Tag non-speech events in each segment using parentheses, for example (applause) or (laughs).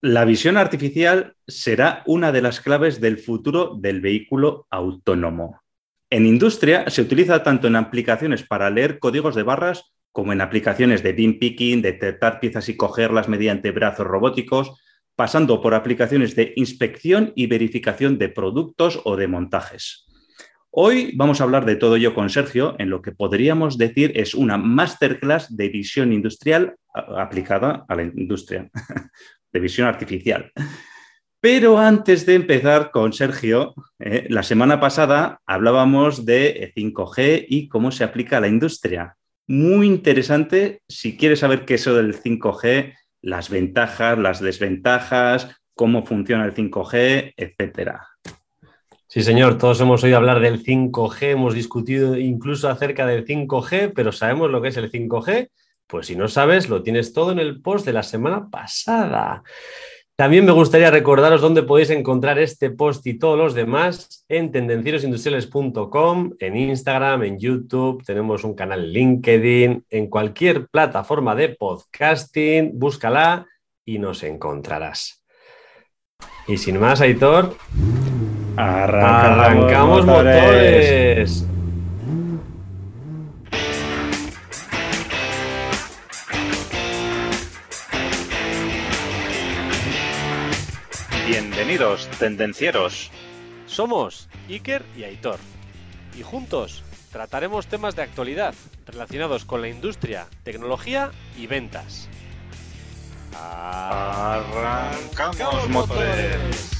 La visión artificial será una de las claves del futuro del vehículo autónomo. En industria se utiliza tanto en aplicaciones para leer códigos de barras como en aplicaciones de beam picking, detectar piezas y cogerlas mediante brazos robóticos, pasando por aplicaciones de inspección y verificación de productos o de montajes. Hoy vamos a hablar de todo ello con Sergio, en lo que podríamos decir es una masterclass de visión industrial aplicada a la industria, (laughs) de visión artificial. Pero antes de empezar con Sergio, eh, la semana pasada hablábamos de 5G y cómo se aplica a la industria. Muy interesante si quieres saber qué es eso del 5G, las ventajas, las desventajas, cómo funciona el 5G, etcétera. Sí, señor, todos hemos oído hablar del 5G, hemos discutido incluso acerca del 5G, pero ¿sabemos lo que es el 5G? Pues si no sabes, lo tienes todo en el post de la semana pasada. También me gustaría recordaros dónde podéis encontrar este post y todos los demás en tendencierosindustriales.com, en Instagram, en YouTube, tenemos un canal LinkedIn, en cualquier plataforma de podcasting, búscala y nos encontrarás. Y sin más, Aitor, arrancamos, motores. Bienvenidos, tendencieros. Somos Iker y Aitor. Y juntos trataremos temas de actualidad relacionados con la industria, tecnología y ventas. Arrancamos motores.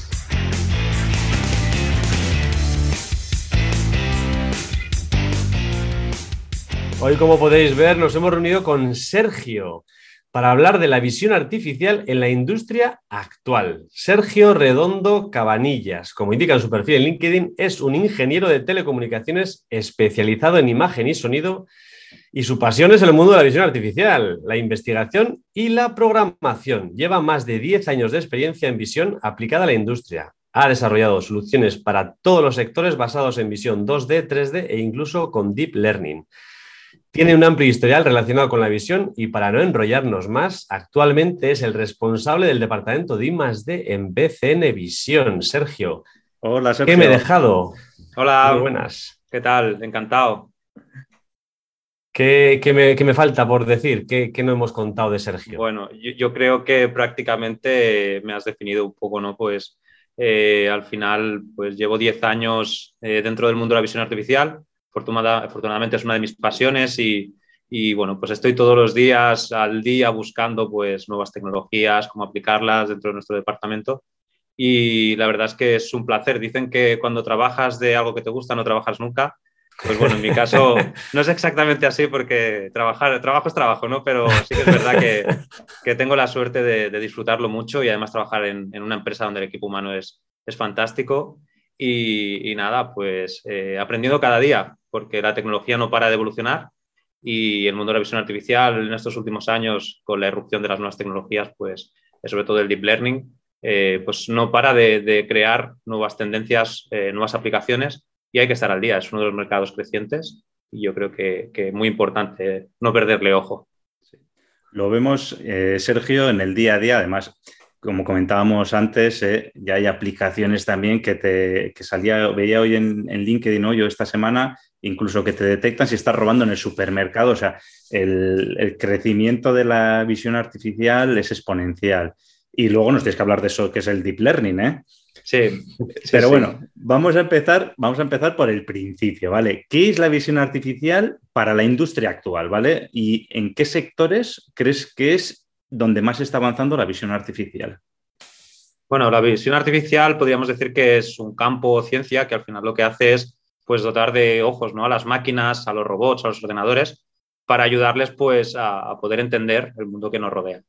Hoy, como podéis ver, nos hemos reunido con Sergio para hablar de la visión artificial en la industria actual. Sergio Redondo Cabanillas, como indica en su perfil en LinkedIn, es un ingeniero de telecomunicaciones especializado en imagen y sonido y su pasión es el mundo de la visión artificial, la investigación y la programación. Lleva más de 10 años de experiencia en visión aplicada a la industria. Ha desarrollado soluciones para todos los sectores basados en visión 2D, 3D e incluso con Deep Learning. Tiene un amplio historial relacionado con la visión y para no enrollarnos más, actualmente es el responsable del departamento de I+D en BCN Visión. Sergio. Hola, Sergio. ¿Qué me he dejado? Hola. Muy buenas. ¿Qué tal? Encantado. ¿Qué, me, falta por decir? ¿Qué, no hemos contado de Sergio? Bueno, yo, creo que prácticamente me has definido un poco, ¿no? Pues eh, al final, pues llevo 10 años eh, dentro del mundo de la visión artificial afortunadamente es una de mis pasiones y, bueno, pues estoy todos los días al día buscando pues nuevas tecnologías, cómo aplicarlas dentro de nuestro departamento y la verdad es que es un placer. Dicen que cuando trabajas de algo que te gusta no trabajas nunca. Pues bueno, en mi caso (laughs) no es exactamente así porque trabajar, trabajo es trabajo, ¿no? Pero sí que es verdad que, tengo la suerte de, disfrutarlo mucho y además trabajar en, una empresa donde el equipo humano es, es fantástico. Y, nada, pues eh, aprendiendo cada día porque la tecnología no para de evolucionar y el mundo de la visión artificial en estos últimos años, con la irrupción de las nuevas tecnologías, pues sobre todo el deep learning, eh, pues no para de, crear nuevas tendencias, eh, nuevas aplicaciones y hay que estar al día. Es uno de los mercados crecientes y yo creo que, es muy importante no perderle ojo. Lo vemos, eh, Sergio, en el día a día. Además, como comentábamos antes, ya hay aplicaciones también que, te, que salía, veía hoy en, en LinkedIn, ¿no? yo esta semana, incluso que te detectan si estás robando en el supermercado. O sea, el, crecimiento de la visión artificial es exponencial. Y luego nos tienes que hablar de eso que es el deep learning, ¿eh? Sí. Pero bueno, vamos a empezar, vamos a empezar por el principio, ¿vale? ¿Qué es la visión artificial para la industria actual, ¿vale? ¿Y en qué sectores crees que es donde más está avanzando la visión artificial? Bueno, la visión artificial podríamos decir que es un campo o ciencia que al final lo que hace es pues dotar de ojos ¿no? a las máquinas, a los robots, a los ordenadores, para ayudarles pues a, poder entender el mundo que nos rodea.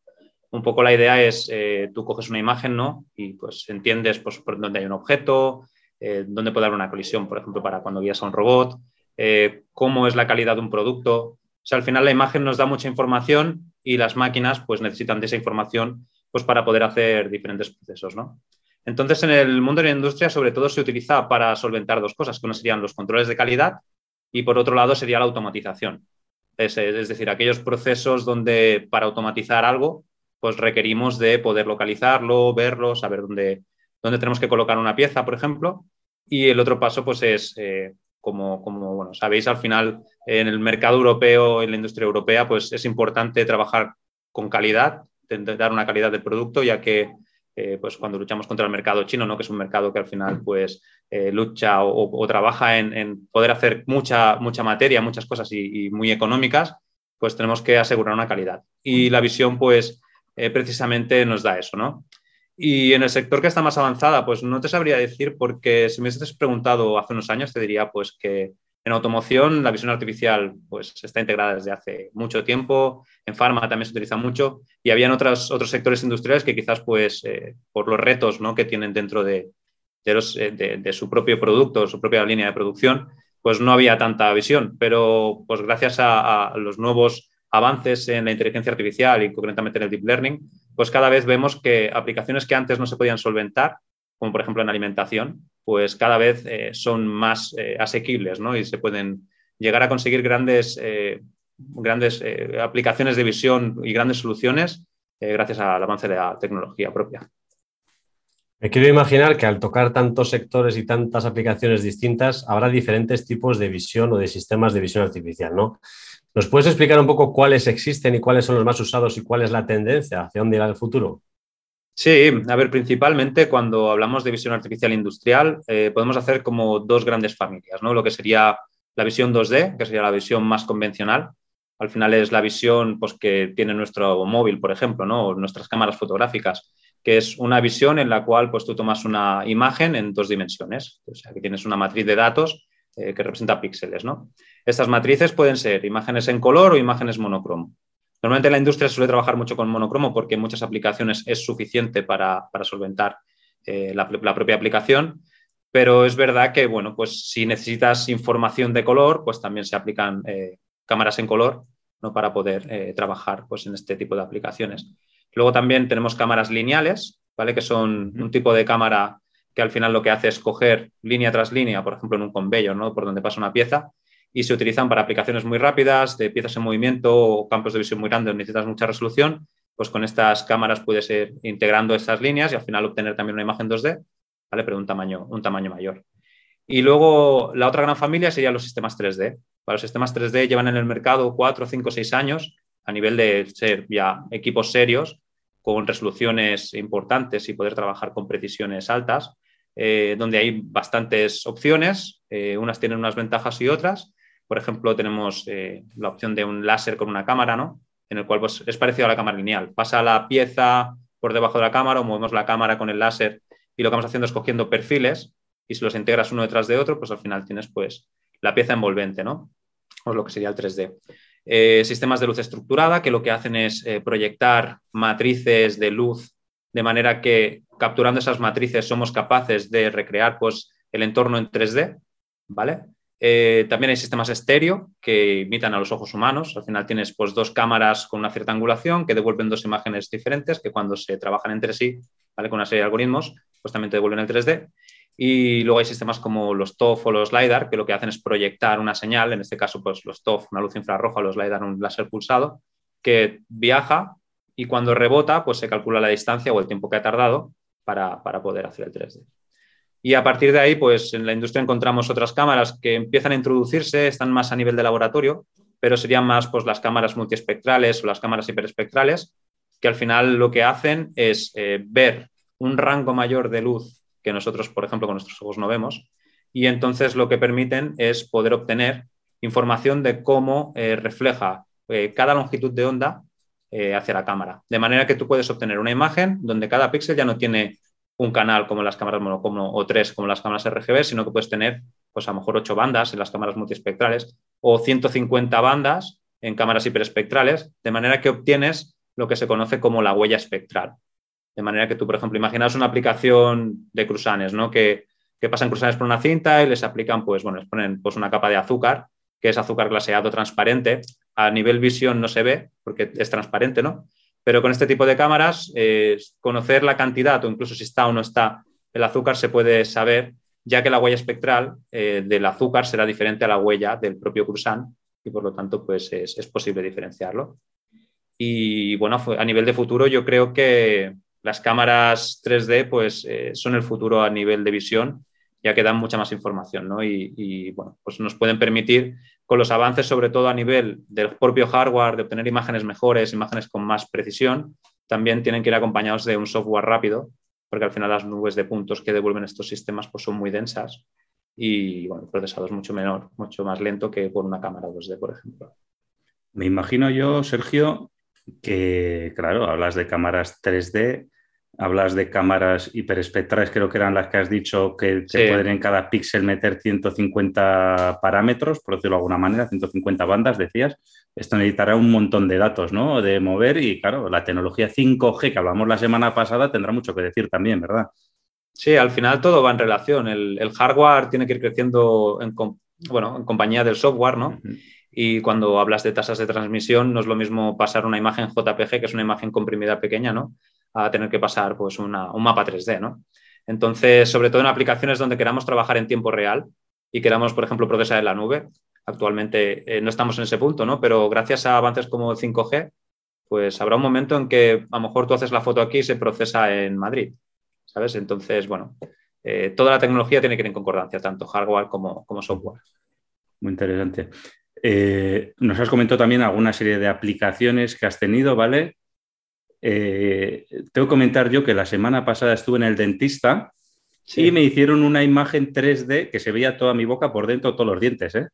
Un poco la idea es, eh, tú coges una imagen ¿no? y pues entiendes pues, por dónde hay un objeto, eh, dónde puede haber una colisión, por ejemplo, para cuando guías a un robot, eh, cómo es la calidad de un producto. O sea, al final la imagen nos da mucha información y las máquinas pues necesitan de esa información pues para poder hacer diferentes procesos, ¿no? Entonces, en el mundo de la industria, sobre todo, se utiliza para solventar dos cosas, que uno serían los controles de calidad y, por otro lado, sería la automatización. Es, decir, aquellos procesos donde para automatizar algo, pues requerimos de poder localizarlo, verlo, saber dónde, dónde tenemos que colocar una pieza, por ejemplo. Y el otro paso, pues es, eh, como, como bueno, sabéis, al final en el mercado europeo, en la industria europea, pues es importante trabajar con calidad, dar una calidad de producto, ya que eh, pues cuando luchamos contra el mercado chino, ¿no? que es un mercado que al final pues, eh, lucha o, trabaja en, poder hacer mucha, mucha materia, muchas cosas y, muy económicas, pues tenemos que asegurar una calidad. Y la visión, pues, eh, precisamente nos da eso, ¿no? Y en el sector que está más avanzada, pues no te sabría decir, porque si me hubieses preguntado hace unos años, te diría pues que en automoción la visión artificial pues está integrada desde hace mucho tiempo, en farma también se utiliza mucho. Y habían otros, otros sectores industriales que quizás pues eh, por los retos ¿no? que tienen dentro de, de, de, su propio producto, su propia línea de producción, pues no había tanta visión, pero pues gracias a, a los nuevos avances en la inteligencia artificial y concretamente en el deep learning, pues cada vez vemos que aplicaciones que antes no se podían solventar, como por ejemplo en alimentación, pues cada vez eh, son más eh, asequibles ¿no? y se pueden llegar a conseguir grandes, eh, grandes aplicaciones de visión y grandes soluciones gracias al avance de la tecnología propia. Me quiero imaginar que al tocar tantos sectores y tantas aplicaciones distintas, habrá diferentes tipos de visión o de sistemas de visión artificial, ¿no? ¿Nos puedes explicar un poco cuáles existen y cuáles son los más usados y cuál es la tendencia? ¿Hacia dónde irá el futuro? Sí, a ver, principalmente cuando hablamos de visión artificial industrial, eh, podemos hacer como dos grandes familias, ¿no? Lo que sería la visión 2D, que sería la visión más convencional. Al final es la visión pues, que tiene nuestro móvil, por ejemplo, ¿no? nuestras cámaras fotográficas, que es una visión en la cual pues, tú tomas una imagen en dos dimensiones. O sea, que tienes una matriz de datos eh, que representa píxeles. ¿no? Estas matrices pueden ser imágenes en color o imágenes monocromo. Normalmente la industria suele trabajar mucho con monocromo porque en muchas aplicaciones es suficiente para, solventar eh, la, propia aplicación, pero es verdad que, bueno, pues si necesitas información de color, pues también se aplican eh, cámaras en color ¿no? para poder trabajar pues, en este tipo de aplicaciones. Luego también tenemos cámaras lineales, ¿vale? que son un tipo de cámara que al final lo que hace es coger línea tras línea, por ejemplo, en un conveyor, ¿no? por donde pasa una pieza, y se utilizan para aplicaciones muy rápidas, de piezas en movimiento o campos de visión muy grandes necesitas mucha resolución, pues con estas cámaras puedes ir integrando estas líneas y al final obtener también una imagen 2D, ¿vale? pero un tamaño, un tamaño mayor. Y luego la otra gran familia serían los sistemas 3D. Para los sistemas 3D llevan en el mercado 4, 5, 6 años a nivel de ser ya equipos serios con resoluciones importantes y poder trabajar con precisiones altas, eh, donde hay bastantes opciones, eh, unas tienen unas ventajas y otras. Por ejemplo, tenemos eh, la opción de un láser con una cámara, ¿no? en el cual pues, es parecido a la cámara lineal. Pasa la pieza por debajo de la cámara o movemos la cámara con el láser y lo que vamos haciendo es cogiendo perfiles y si los integras uno detrás de otro, pues al final tienes pues, la pieza envolvente, ¿no? o lo que sería el 3D. Eh, sistemas de luz estructurada que lo que hacen es eh, proyectar matrices de luz de manera que capturando esas matrices somos capaces de recrear pues, el entorno en 3D. ¿vale? Eh, también hay sistemas estéreo que imitan a los ojos humanos. Al final tienes pues, dos cámaras con una cierta angulación que devuelven dos imágenes diferentes que cuando se trabajan entre sí ¿vale? con una serie de algoritmos pues también te devuelven el 3D. Y luego hay sistemas como los TOF o los LiDAR, que lo que hacen es proyectar una señal, en este caso pues los TOF, una luz infrarroja, los LiDAR, un láser pulsado, que viaja y cuando rebota, pues se calcula la distancia o el tiempo que ha tardado para, poder hacer el 3D. Y a partir de ahí, pues en la industria encontramos otras cámaras que empiezan a introducirse, están más a nivel de laboratorio, pero serían más pues, las cámaras multiespectrales o las cámaras hiperespectrales, que al final lo que hacen es eh, ver un rango mayor de luz que nosotros, por ejemplo, con nuestros ojos no vemos. Y entonces lo que permiten es poder obtener información de cómo eh, refleja eh, cada longitud de onda hacia la cámara. De manera que tú puedes obtener una imagen donde cada píxel ya no tiene un canal como las cámaras monocromo o tres como las cámaras RGB, sino que puedes tener pues a lo mejor ocho bandas en las cámaras multiespectrales o 150 bandas en cámaras hiperespectrales, de manera que obtienes lo que se conoce como la huella espectral. De manera que tú, por ejemplo, imaginas una aplicación de cruzanes, ¿no? Que, pasan cruzanes por una cinta y les aplican, pues, bueno, les ponen pues, una capa de azúcar, que es azúcar glaseado transparente. A nivel visión no se ve porque es transparente, ¿no? Pero con este tipo de cámaras, eh, conocer la cantidad o incluso si está o no está el azúcar se puede saber, ya que la huella espectral eh, del azúcar será diferente a la huella del propio cruzán y por lo tanto pues es, posible diferenciarlo. Y bueno, a nivel de futuro yo creo que las cámaras 3D pues eh, son el futuro a nivel de visión, ya que dan mucha más información, ¿no? Y, bueno, pues nos pueden permitir con los avances, sobre todo a nivel del propio hardware, de obtener imágenes mejores, imágenes con más precisión, también tienen que ir acompañados de un software rápido, porque al final las nubes de puntos que devuelven estos sistemas pues son muy densas y bueno, el procesado es mucho menor, mucho más lento que por una cámara 2D, por ejemplo. Me imagino yo, Sergio, que, claro, hablas de cámaras 3D, hablas de cámaras hiperespectrales, creo que eran las que has dicho que te pueden en cada píxel meter 150 parámetros, por decirlo de alguna manera, 150 bandas, decías. Esto necesitará un montón de datos, ¿no? De mover y, claro, la tecnología 5G que hablamos la semana pasada tendrá mucho que decir también, ¿verdad? Sí, al final todo va en relación. El, hardware tiene que ir creciendo en, bueno, en compañía del software, ¿no? Y cuando hablas de tasas de transmisión, no es lo mismo pasar una imagen JPG, que es una imagen comprimida pequeña, ¿no? A tener que pasar pues, un mapa 3D, ¿no? Entonces, sobre todo en aplicaciones donde queramos trabajar en tiempo real y queramos, por ejemplo, procesar en la nube, actualmente eh, no estamos en ese punto, ¿no? Pero gracias a avances como 5G, pues habrá un momento en que a lo mejor tú haces la foto aquí y se procesa en Madrid, ¿sabes? Entonces, bueno, eh, toda la tecnología tiene que ir en concordancia, tanto hardware como, como software. Muy interesante. Eh, nos has comentado también alguna serie de aplicaciones que has tenido, ¿vale? Eh, tengo que comentar yo que la semana pasada estuve en el dentista y me hicieron una imagen 3D que se veía toda mi boca por dentro, todos los dientes, ¿eh?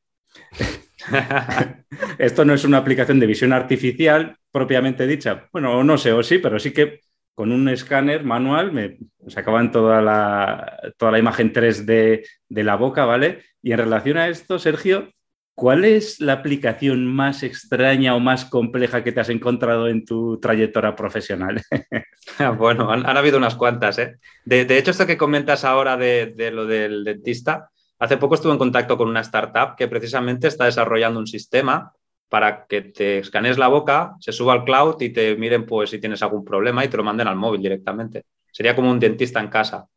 (laughs) Esto no es una aplicación de visión artificial propiamente dicha. Bueno, no sé, o sí, pero sí que con un escáner manual me sacaban toda la, toda la imagen 3D de la boca, ¿vale? Y en relación a esto, Sergio, ¿Cuál es la aplicación más extraña o más compleja que te has encontrado en tu trayectoria profesional? (laughs) bueno, han, habido unas cuantas. ¿eh? De, hecho, esto que comentas ahora de, lo del dentista, hace poco estuve en contacto con una startup que precisamente está desarrollando un sistema para que te escanees la boca, se suba al cloud y te miren pues si tienes algún problema y te lo manden al móvil directamente. Sería como un dentista en casa.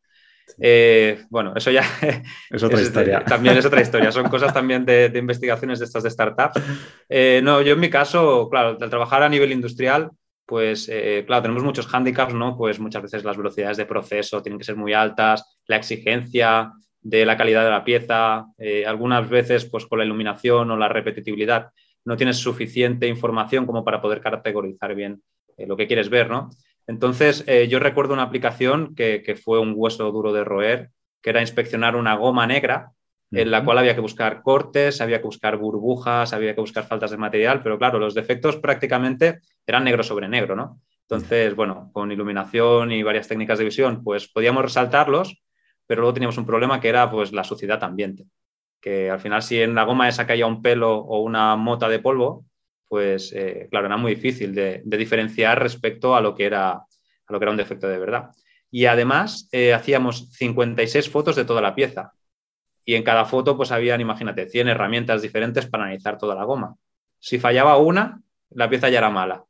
Eh, bueno, eso ya (laughs) es otra historia. También es otra (laughs) historia. Son cosas también de, investigaciones de estas de startups. Eh, no, yo en mi caso, claro, al trabajar a nivel industrial, pues eh, claro, tenemos muchos handicaps, ¿no? Pues muchas veces las velocidades de proceso tienen que ser muy altas, la exigencia de la calidad de la pieza, algunas veces pues con la iluminación o la repetitividad no tienes suficiente información como para poder categorizar bien lo que quieres ver, ¿no? Entonces, eh, yo recuerdo una aplicación que, fue un hueso duro de roer, que era inspeccionar una goma negra, en la cual había que buscar cortes, había que buscar burbujas, había que buscar faltas de material, pero claro, los defectos prácticamente eran negro sobre negro, ¿no? Entonces, bueno, con iluminación y varias técnicas de visión, pues podíamos resaltarlos, pero luego teníamos un problema que era pues la suciedad ambiente, que al final si en la goma esa caía un pelo o una mota de polvo, pues eh, claro, era muy difícil de, diferenciar respecto a lo, que era, a lo que era un defecto de verdad. Y además eh, hacíamos 56 fotos de toda la pieza. Y en cada foto, pues habían, imagínate, 100 herramientas diferentes para analizar toda la goma. Si fallaba una, la pieza ya era mala.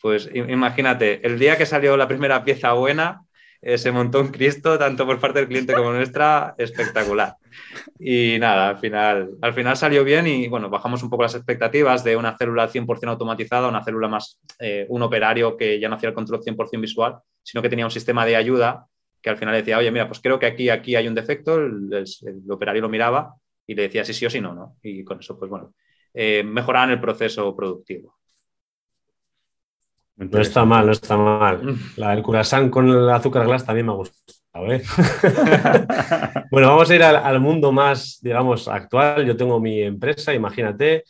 Pues imagínate, el día que salió la primera pieza buena, eh, se montó un Cristo, tanto por parte del cliente como nuestra, espectacular. Y nada, al final, al final salió bien y bueno, bajamos un poco las expectativas de una célula 100% automatizada, una célula más, eh, un operario que ya no hacía el control 100% visual, sino que tenía un sistema de ayuda que al final decía, oye, mira, pues creo que aquí, aquí hay un defecto, el, operario lo miraba y le decía sí, sí o sí no, ¿no? Y con eso, pues bueno, eh, mejoraban el proceso productivo. No está mal, no está mal. (laughs) La del curasán con el azúcar glass también me ha gustado. (laughs) ¿eh? bueno, vamos a ir al, mundo más, digamos, actual. Yo tengo mi empresa, imagínate,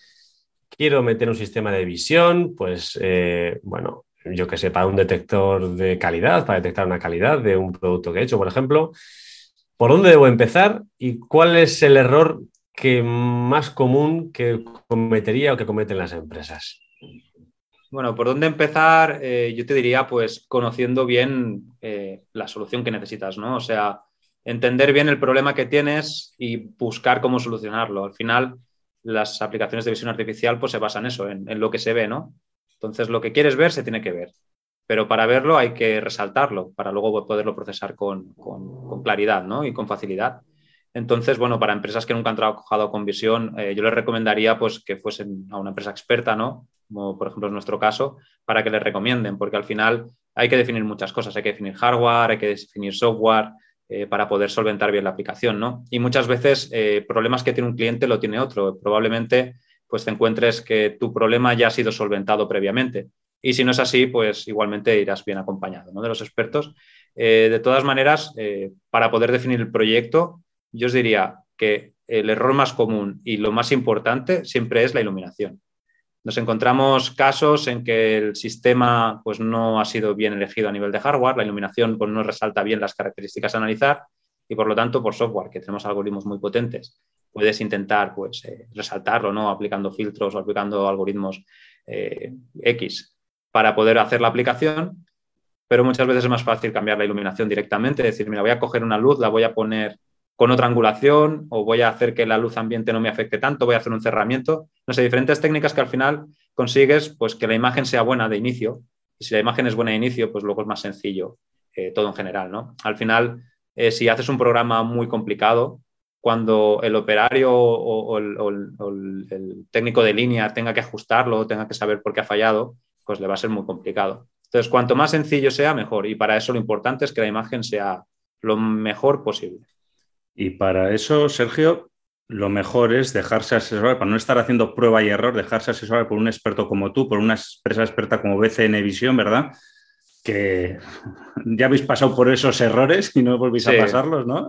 quiero meter un sistema de visión, pues, eh, bueno, yo que sé, para un detector de calidad, para detectar una calidad de un producto que he hecho, por ejemplo. ¿Por dónde debo empezar y cuál es el error que más común que cometería o que cometen las empresas? Bueno, ¿por dónde empezar? Eh, yo te diría, pues, conociendo bien eh, la solución que necesitas, ¿no? O sea, entender bien el problema que tienes y buscar cómo solucionarlo. Al final, las aplicaciones de visión artificial, pues, se basan en eso, en, lo que se ve, ¿no? Entonces, lo que quieres ver se tiene que ver. Pero para verlo hay que resaltarlo, para luego poderlo procesar con, claridad, ¿no? Y con facilidad. Entonces, bueno, para empresas que nunca han trabajado con visión, yo les recomendaría pues, que fuesen a una empresa experta, ¿no? Como por ejemplo es nuestro caso, para que les recomienden, porque al final hay que definir muchas cosas, hay que definir hardware, hay que definir software, eh, para poder solventar bien la aplicación, ¿no? Y muchas veces eh, problemas que tiene un cliente lo tiene otro. Probablemente pues te encuentres que tu problema ya ha sido solventado previamente. Y si no es así, pues igualmente irás bien acompañado ¿no? de los expertos. Eh, de todas maneras, para poder definir el proyecto, yo os diría que el error más común y lo más importante siempre es la iluminación. Nos encontramos casos en que el sistema pues, no ha sido bien elegido a nivel de hardware, la iluminación pues, no resalta bien las características a analizar y por lo tanto por software, que tenemos algoritmos muy potentes, puedes intentar pues, eh, resaltarlo ¿no? aplicando filtros o aplicando algoritmos eh, X para poder hacer la aplicación, pero muchas veces es más fácil cambiar la iluminación directamente, decir, mira, voy a coger una luz, la voy a poner con otra angulación o voy a hacer que la luz ambiente no me afecte tanto, voy a hacer un cerramiento. No sé, diferentes técnicas que al final consigues pues, que la imagen sea buena de inicio. Y si la imagen es buena de inicio, pues luego es más sencillo eh, todo en general. ¿no? Al final, eh, si haces un programa muy complicado, cuando el operario o, el, técnico de línea tenga que ajustarlo, tenga que saber por qué ha fallado, pues le va a ser muy complicado. Entonces, cuanto más sencillo sea, mejor. Y para eso lo importante es que la imagen sea lo mejor posible. Y para eso, Sergio, lo mejor es dejarse asesorar, para no estar haciendo prueba y error, dejarse asesorar por un experto como tú, por una empresa experta como BCN Visión, ¿verdad? Que (laughs) ya habéis pasado por esos errores y no volvéis a pasarlos, ¿no?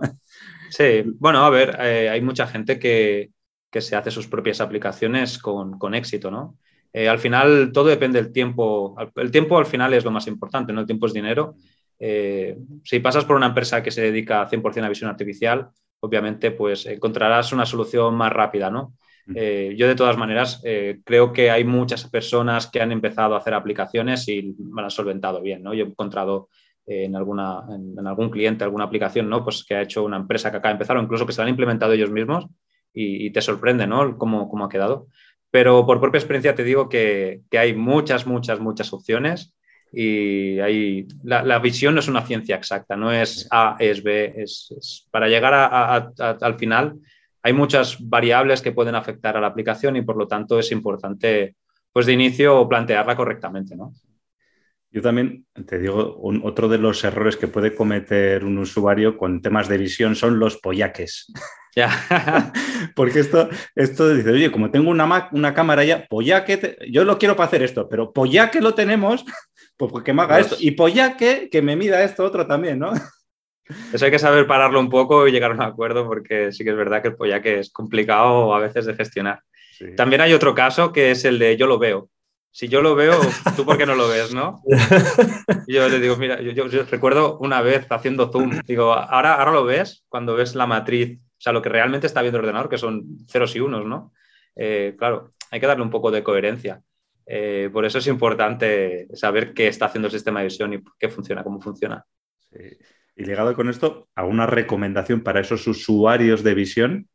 Sí, bueno, a ver, eh, hay mucha gente que, se hace sus propias aplicaciones con, éxito, ¿no? Eh, al final todo depende del tiempo. El tiempo al final es lo más importante, ¿no? El tiempo es dinero eh, si pasas por una empresa que se dedica 100% a visión artificial, obviamente pues encontrarás una solución más rápida, ¿no? Eh, yo de todas maneras eh, creo que hay muchas personas que han empezado a hacer aplicaciones y me han solventado bien, ¿no? Yo he encontrado en, alguna, en, algún cliente alguna aplicación, ¿no? Pues que ha hecho una empresa que acaba de empezar o incluso que se la han implementado ellos mismos y, te sorprende, ¿no? Cómo, cómo, ha quedado. Pero por propia experiencia te digo que, que hay muchas, muchas, muchas opciones y ahí la, visión no es una ciencia exacta, no es A, es B, es, para llegar al final hay muchas variables que pueden afectar a la aplicación y por lo tanto es importante pues de inicio plantearla correctamente, ¿no? Yo también te digo, otro de los errores que puede cometer un usuario con temas de visión son los pollaques. (laughs) Ya. (laughs) Porque esto, esto dice, oye, como tengo una, una cámara ya, pollaque, yo lo quiero para hacer esto, pero pollaque lo tenemos, pues, pues, que me haga esto. Y pollaque, que me mida esto otro también, ¿no? (laughs) Eso hay que saber pararlo un poco y llegar a un acuerdo, porque sí que es verdad que el pollaque es complicado a veces de gestionar. También hay otro caso que es el de yo lo veo. Si yo lo veo, ¿tú por qué no lo ves, no? (laughs) yo le digo, mira, yo, recuerdo una vez haciendo zoom, digo, ahora, ahora lo ves cuando ves la matriz, o sea, lo que realmente está viendo el ordenador, que son ceros y unos, ¿no? Eh, claro, hay que darle un poco de coherencia. Eh, por eso es importante saber qué está haciendo el sistema de visión y qué funciona, cómo funciona. Y ligado con esto, ¿alguna recomendación para esos usuarios de visión?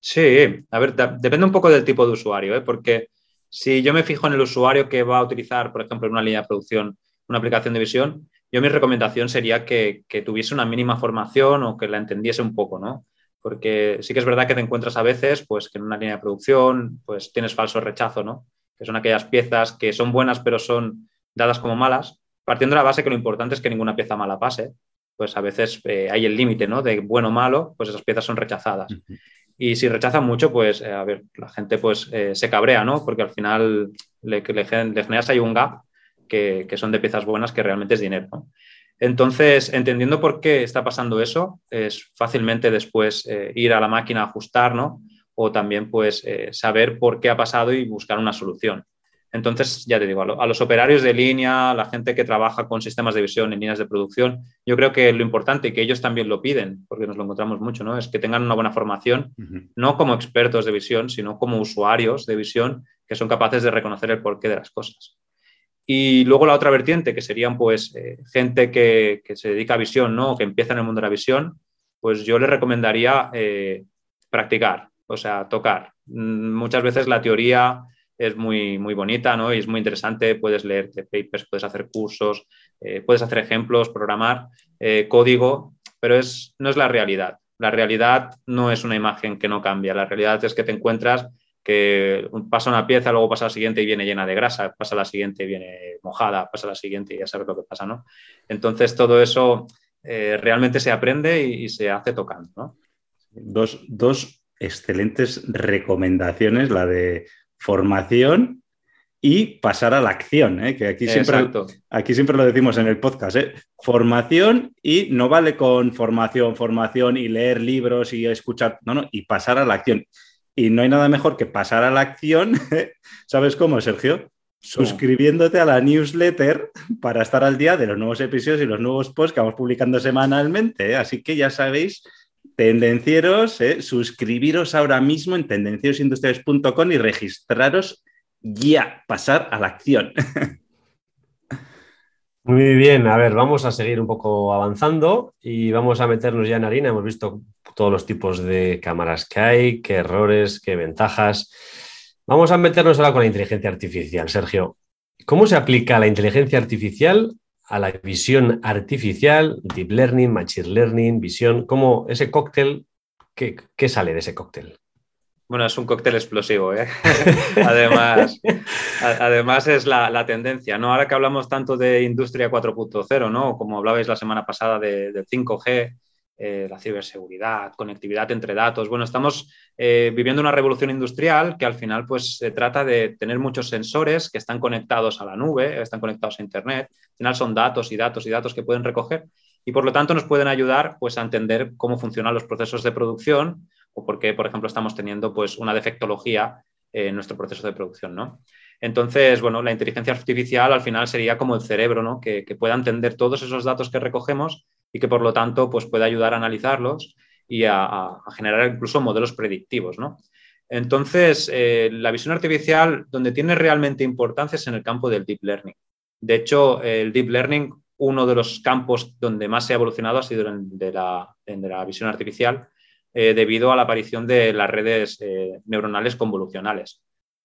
Sí, a ver, depende un poco del tipo de usuario, ¿eh? porque si yo me fijo en el usuario que va a utilizar, por ejemplo, en una línea de producción, una aplicación de visión, yo mi recomendación sería que, que tuviese una mínima formación o que la entendiese un poco, ¿no? Porque sí que es verdad que te encuentras a veces, pues, que en una línea de producción, pues, tienes falso rechazo, ¿no? Que son aquellas piezas que son buenas pero son dadas como malas, partiendo de la base que lo importante es que ninguna pieza mala pase, pues a veces eh, hay el límite, ¿no? De bueno o malo, pues esas piezas son rechazadas. Y si rechazan mucho, pues, eh, a ver, la gente pues eh, se cabrea, ¿no? Porque al final le, le, generas ahí un gap que, que, son de piezas buenas que realmente es dinero, ¿no? Entonces, entendiendo por qué está pasando eso, es fácilmente después ir a la máquina a ajustar, ¿no? O también pues eh, saber por qué ha pasado y buscar una solución. Entonces, ya te digo, a, los operarios de línea, a la gente que trabaja con sistemas de visión en líneas de producción, yo creo que lo importante, y que ellos también lo piden, porque nos lo encontramos mucho, ¿no? es que tengan una buena formación, no como expertos de visión, sino como usuarios de visión que son capaces de reconocer el porqué de las cosas. Y luego la otra vertiente, que serían pues eh, gente que, se dedica a visión, ¿no? que empieza en el mundo de la visión, pues yo les recomendaría eh, practicar, o sea, tocar. Mm, muchas veces la teoría es muy, muy bonita ¿no? y es muy interesante, puedes leer papers, puedes hacer cursos, eh, puedes hacer ejemplos, programar eh, código, pero es, no es la realidad. La realidad no es una imagen que no cambia, la realidad es que te encuentras que pasa una pieza, luego pasa la siguiente y viene llena de grasa, pasa la siguiente y viene mojada, pasa la siguiente y ya sabes lo que pasa, ¿no? Entonces todo eso eh, realmente se aprende y, se hace tocando, ¿no? Dos, dos excelentes recomendaciones, la de formación y pasar a la acción, ¿eh? que aquí siempre, aquí siempre lo decimos en el podcast, ¿eh? formación y no vale con formación, formación y leer libros y escuchar, no, no, y pasar a la acción. Y no hay nada mejor que pasar a la acción, (laughs) ¿sabes cómo, Sergio? Suscribiéndote a la newsletter para estar al día de los nuevos episodios y los nuevos posts que vamos publicando semanalmente. ¿eh? Así que ya sabéis, tendencieros, suscribiros ahora mismo en tendencierosindustriales.com y registraros ya, pasar a la acción. (laughs) Muy bien, a ver, vamos a seguir un poco avanzando y vamos a meternos ya en harina. Hemos visto todos los tipos de cámaras que hay, qué errores, qué ventajas. Vamos a meternos ahora con la inteligencia artificial. Sergio, ¿cómo se aplica la inteligencia artificial a la visión artificial, deep learning, machine learning, visión? ¿Cómo ese cóctel, qué, qué sale de ese cóctel? Bueno, es un cóctel explosivo, ¿eh? (laughs) además, además es la, tendencia, ¿no? Ahora que hablamos tanto de industria 4.0, ¿no? Como hablabais la semana pasada de, del 5G, eh, la ciberseguridad, conectividad entre datos. Bueno, estamos eh, viviendo una revolución industrial que al final pues se trata de tener muchos sensores que están conectados a la nube, están conectados a Internet. Al final son datos y datos y datos que pueden recoger y por lo tanto nos pueden ayudar pues a entender cómo funcionan los procesos de producción o por qué, por ejemplo, estamos teniendo pues, una defectología en nuestro proceso de producción. ¿no? Entonces, bueno, la inteligencia artificial al final sería como el cerebro, ¿no? que, pueda entender todos esos datos que recogemos y que por lo tanto pues, pueda ayudar a analizarlos y a, generar incluso modelos predictivos. ¿no? Entonces, eh, la visión artificial donde tiene realmente importancia es en el campo del deep learning. De hecho, el deep learning, uno de los campos donde más se ha evolucionado ha sido en de la, de la visión artificial eh, debido a la aparición de las redes eh, neuronales convolucionales,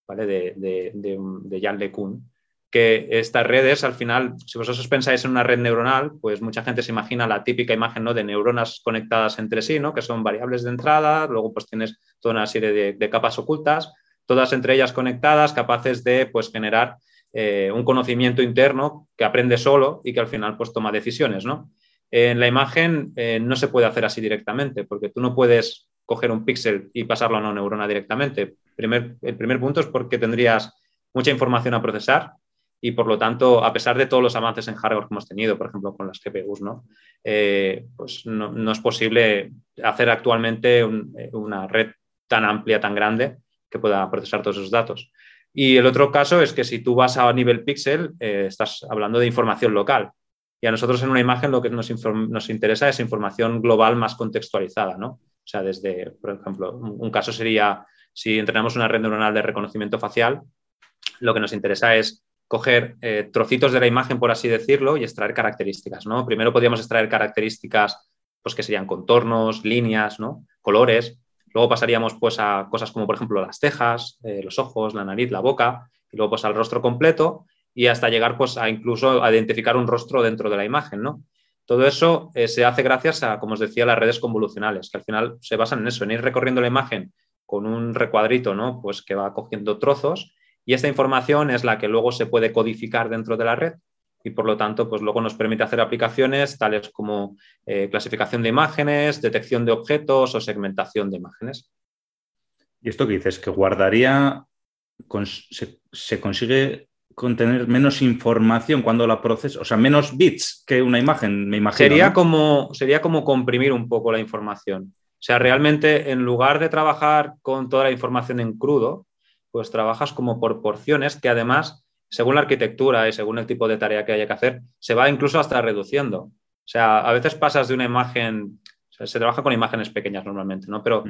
¿vale? de, de, de, Jan LeCun. Que estas redes, al final, si vosotros pensáis en una red neuronal, pues mucha gente se imagina la típica imagen ¿no? de neuronas conectadas entre sí, ¿no? que son variables de entrada, luego pues tienes toda una serie de, capas ocultas, todas entre ellas conectadas, capaces de pues, generar eh, un conocimiento interno que aprende solo y que al final pues, toma decisiones. ¿no? En la imagen eh, no se puede hacer así directamente, porque tú no puedes coger un píxel y pasarlo a una neurona directamente. el primer punto es porque tendrías mucha información a procesar y por lo tanto, a pesar de todos los avances en hardware que hemos tenido, por ejemplo, con las GPUs, ¿no? Eh, pues no, es posible hacer actualmente eh, una red tan amplia, tan grande, que pueda procesar todos esos datos. Y el otro caso es que si tú vas a nivel píxel, estás hablando de información local. Y a nosotros en una imagen lo que nos, nos interesa es información global más contextualizada, ¿no? O sea, desde, por ejemplo, un caso sería si entrenamos una red neuronal de reconocimiento facial, lo que nos interesa es coger eh, trocitos de la imagen, por así decirlo, y extraer características, ¿no? Primero podríamos extraer características, pues que serían contornos, líneas, ¿no? Colores. Luego pasaríamos, pues, a cosas como, por ejemplo, las cejas, eh, los ojos, la nariz, la boca, y luego, pues, al rostro completo y hasta llegar pues, a incluso a identificar un rostro dentro de la imagen. ¿no? Todo eso eh, se hace gracias a, como os decía, las redes convolucionales, que al final se basan en eso, en ir recorriendo la imagen con un recuadrito ¿no? pues que va cogiendo trozos y esta información es la que luego se puede codificar dentro de la red y por lo tanto pues luego nos permite hacer aplicaciones tales como eh, clasificación de imágenes, detección de objetos o segmentación de imágenes. Y esto que dices, que guardaría, se consigue contener menos información cuando la proceso, o sea, menos bits que una imagen, me imagino. Sería, como, sería como comprimir un poco la información. O sea, realmente en lugar de trabajar con toda la información en crudo, pues trabajas como por porciones que además, según la arquitectura y según el tipo de tarea que haya que hacer, se va incluso hasta reduciendo. O sea, a veces pasas de una imagen, se trabaja con imágenes pequeñas normalmente, ¿no? Pero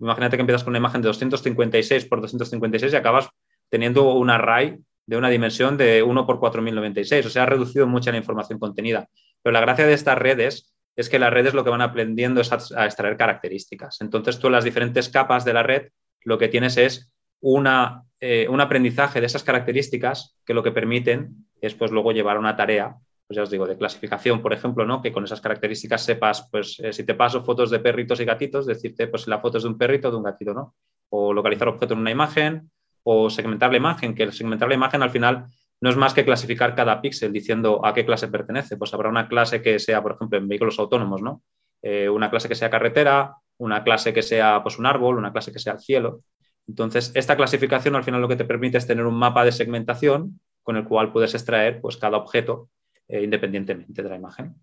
imagínate que empiezas con una imagen de 256 por 256 y acabas teniendo un array de una dimensión de 1 por 4096, o sea, ha reducido mucho la información contenida. Pero la gracia de estas redes es que las redes lo que van aprendiendo es a, extraer características. Entonces, tú en las diferentes capas de la red lo que tienes es una, eh, un aprendizaje de esas características que lo que permiten es pues luego llevar una tarea pues ya os digo, de clasificación, por ejemplo, ¿no? que con esas características sepas, pues eh, si te paso fotos de perritos y gatitos, decirte pues la foto es de un perrito o de un gatito, ¿no? O localizar objeto en una imagen, o segmentar la imagen, que el segmentar la imagen al final no es más que clasificar cada píxel diciendo a qué clase pertenece. Pues habrá una clase que sea, por ejemplo, en vehículos autónomos, ¿no? Eh, una clase que sea carretera, una clase que sea pues, un árbol, una clase que sea el cielo. Entonces, esta clasificación al final lo que te permite es tener un mapa de segmentación con el cual puedes extraer pues, cada objeto eh, independientemente de la imagen.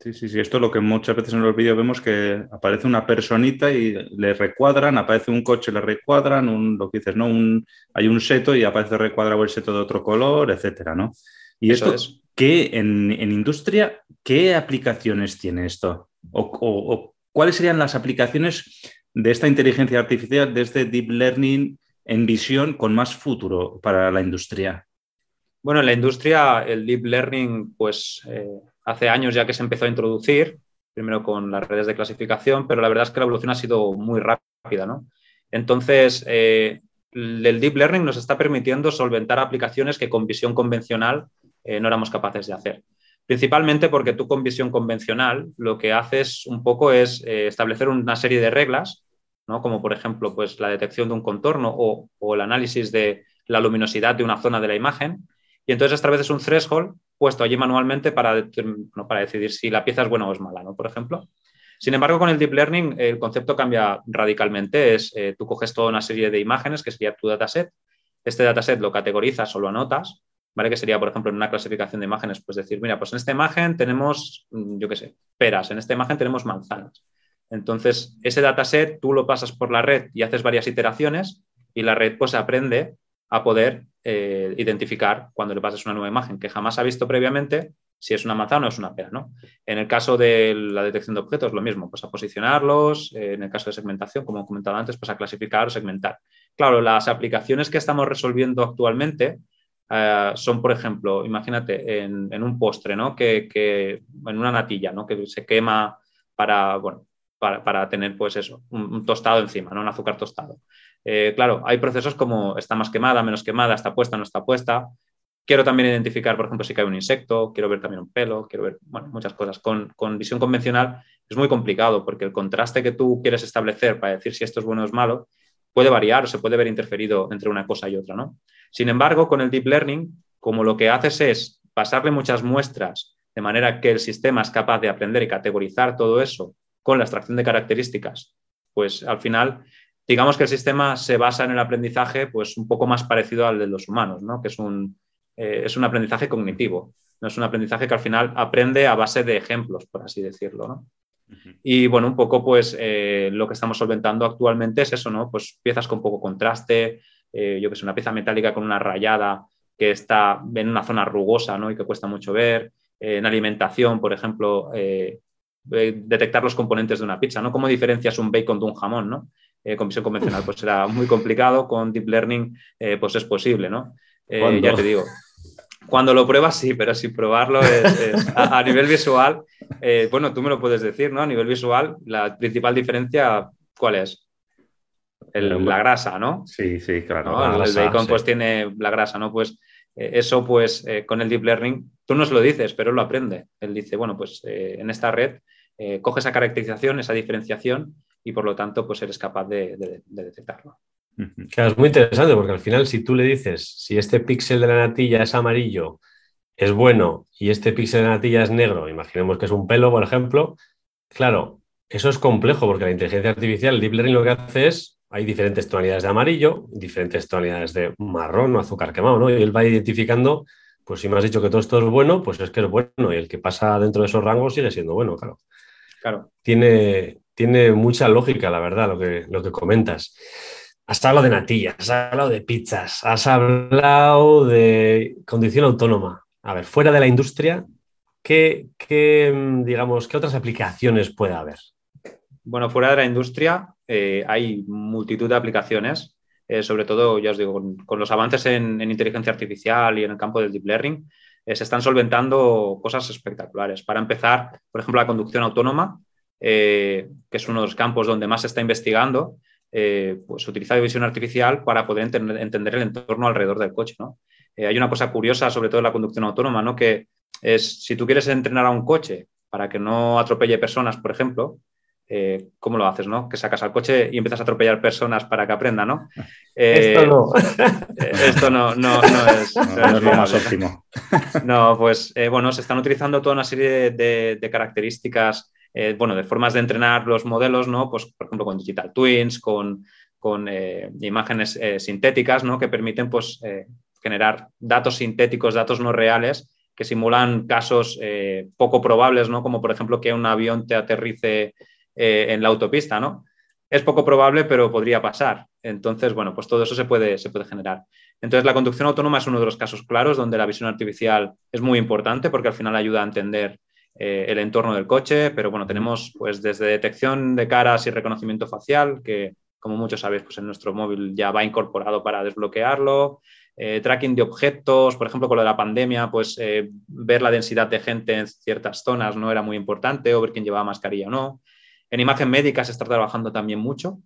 Sí, sí, sí. Esto es lo que muchas veces en los vídeos vemos que aparece una personita y le recuadran, aparece un coche, le recuadran, un, lo que dices, ¿no? Un, hay un seto y aparece recuadrado el seto de otro color, etcétera, ¿no? Y esto, es. ¿qué en, industria, qué aplicaciones tiene esto? o, cuáles serían las aplicaciones de esta inteligencia artificial, de este deep learning en visión con más futuro para la industria? Bueno, en la industria el deep learning, pues eh, hace años ya que se empezó a introducir, primero con las redes de clasificación, pero la verdad es que la evolución ha sido muy rápida, ¿no? Entonces, eh, el deep learning nos está permitiendo solventar aplicaciones que con visión convencional eh, no éramos capaces de hacer. Principalmente porque tú con visión convencional lo que haces un poco es establecer una serie de reglas, ¿no? como por ejemplo pues, la detección de un contorno o, o el análisis de la luminosidad de una zona de la imagen, y entonces esta vez es un threshold puesto allí manualmente para, para decidir si la pieza es buena o es mala, ¿no? Por ejemplo. Sin embargo, con el deep learning el concepto cambia radicalmente. Es, eh, tú coges toda una serie de imágenes, que sería tu dataset. Este dataset lo categorizas o lo anotas, ¿vale? Que sería, por ejemplo, en una clasificación de imágenes, pues decir, mira, pues en esta imagen tenemos, mm, yo qué sé, peras, en esta imagen tenemos manzanas. Entonces, ese dataset tú lo pasas por la red y haces varias iteraciones y la red pues aprende a poder eh, identificar cuando le pases una nueva imagen que jamás ha visto previamente si es una manzana o es una pera. ¿no? En el caso de la detección de objetos, lo mismo, pues a posicionarlos, eh, en el caso de segmentación, como he comentado antes, pues a clasificar o segmentar. Claro, las aplicaciones que estamos resolviendo actualmente eh, son, por ejemplo, imagínate en, un postre, ¿no? Que, en una natilla, ¿no? que se quema para, bueno, para, tener pues eso, un, tostado encima, ¿no? un azúcar tostado. Eh, claro, hay procesos como está más quemada, menos quemada, está puesta, no está puesta. Quiero también identificar, por ejemplo, si cae un insecto, quiero ver también un pelo, quiero ver muchas cosas. Con, visión convencional es muy complicado porque el contraste que tú quieres establecer para decir si esto es bueno o es malo puede variar o se puede ver interferido entre una cosa y otra. ¿no? Sin embargo, con el deep learning, como lo que haces es pasarle muchas muestras de manera que el sistema es capaz de aprender y categorizar todo eso con la extracción de características, pues al final digamos que el sistema se basa en el aprendizaje pues un poco más parecido al de los humanos, ¿no? que es un, eh, es un aprendizaje cognitivo, no es un aprendizaje que al final aprende a base de ejemplos, por así decirlo. ¿no? Y bueno, un poco pues eh, lo que estamos solventando actualmente es eso, ¿no? Pues piezas con poco contraste, eh, yo que sé, una pieza metálica con una rayada que está en una zona rugosa ¿no? y que cuesta mucho ver, en alimentación, por ejemplo, detectar los componentes de una pizza, ¿no? ¿Cómo diferencias un bacon de un jamón, ¿no? eh, con visión convencional pues será muy complicado, con deep learning eh, pues es posible, ¿no? Eh, ya te digo, cuando lo pruebas sí, pero sin probarlo es, a, nivel visual, eh, bueno, tú me lo puedes decir, ¿no? A nivel visual, la principal diferencia, ¿cuál es? La grasa, ¿no? Sí, sí, claro. el bacon pues tiene la grasa, ¿no? Pues eso pues con el deep learning, tú no se lo dices, pero él lo aprende. Él dice, bueno, pues en esta red coge esa caracterización, esa diferenciación y por lo tanto pues eres capaz de, detectarlo. es muy interesante porque al final si tú le dices si este píxel de la natilla es amarillo, es bueno y este píxel de la natilla es negro, imaginemos que es un pelo, por ejemplo, claro, eso es complejo porque la inteligencia artificial, el deep learning lo que hace es, hay diferentes tonalidades de amarillo, diferentes tonalidades de marrón o azúcar quemado, ¿no? Y él va identificando, pues si me has dicho que todo esto es bueno, pues es que es bueno y el que pasa dentro de esos rangos sigue siendo bueno, claro. Claro. Tiene, tiene mucha lógica, la verdad, lo que, lo que comentas. Has hablado de natillas, has hablado de pizzas, has hablado de condición autónoma. A ver, fuera de la industria, ¿qué, digamos, ¿qué otras aplicaciones puede haber? Bueno, fuera de la industria eh, hay multitud de aplicaciones, eh, sobre todo, ya os digo, con, los avances en, inteligencia artificial y en el campo del deep learning, eh, se están solventando cosas espectaculares. Para empezar, por ejemplo, la conducción autónoma, que es uno de los campos donde más se está investigando, pues utiliza visión artificial para poder entender, el entorno alrededor del coche. ¿no? Hay una cosa curiosa, sobre todo en la conducción autónoma, ¿no? que es si tú quieres entrenar a un coche para que no atropelle personas, por ejemplo, eh, ¿cómo lo haces, no? Que sacas al coche y empiezas a atropellar personas para que aprenda, ¿no? (laughs) esto no. (laughs) esto no, no, no es, no es lo más óptimo. (laughs) No, pues bueno, se están utilizando toda una serie de, características, bueno, de formas de entrenar los modelos, ¿no? Pues, por ejemplo, con Digital Twins, con, con imágenes sintéticas, ¿no? Que permiten, pues, generar datos sintéticos, datos no reales, que simulan casos eh, poco probables, ¿no? Como por ejemplo que un avión te aterrice eh, en la autopista, ¿no? Es poco probable, pero podría pasar. Entonces, bueno, pues todo eso se puede, se puede generar. Entonces, la conducción autónoma es uno de los casos claros donde la visión artificial es muy importante porque al final ayuda a entender eh, el entorno del coche, pero bueno, tenemos pues desde detección de caras y reconocimiento facial, que como muchos sabéis, pues en nuestro móvil ya va incorporado para desbloquearlo, eh, tracking de objetos, por ejemplo, con lo de la pandemia, pues ver la densidad de gente en ciertas zonas no era muy importante, o ver quién llevaba mascarilla o no. En imagen médica se está trabajando también mucho,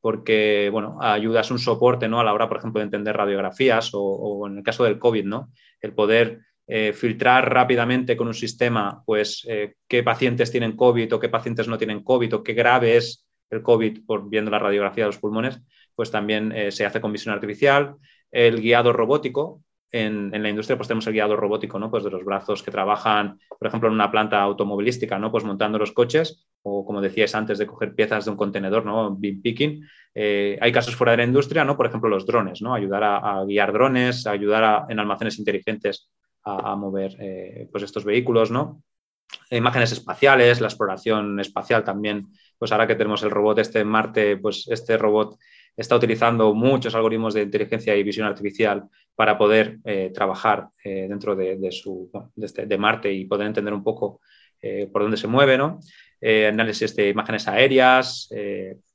porque, bueno, ayuda, es un soporte, ¿no? A la hora, por ejemplo, de entender radiografías o, en el caso del COVID, ¿no? El poder eh, filtrar rápidamente con un sistema, pues, qué pacientes tienen COVID o qué pacientes no tienen COVID o qué grave es el COVID por viendo la radiografía de los pulmones, pues también se hace con visión artificial el guiado robótico. En, la industria pues tenemos el guiado robótico, ¿no? Pues de los brazos que trabajan, por ejemplo, en una planta automovilística, ¿no? Pues montando los coches o como decíais antes de coger piezas de un contenedor, ¿no? Beam picking. Eh, hay casos fuera de la industria, ¿no? Por ejemplo, los drones, ¿no? Ayudar a, guiar drones, ayudar en almacenes inteligentes a, mover eh, pues estos vehículos, ¿no? Imágenes espaciales, la exploración espacial también, pues ahora que tenemos el robot este en Marte, pues este robot está utilizando muchos algoritmos de inteligencia y visión artificial para poder eh, trabajar eh, dentro de, su, este, de, Marte y poder entender un poco eh, por dónde se mueve, ¿no? análisis de imágenes aéreas.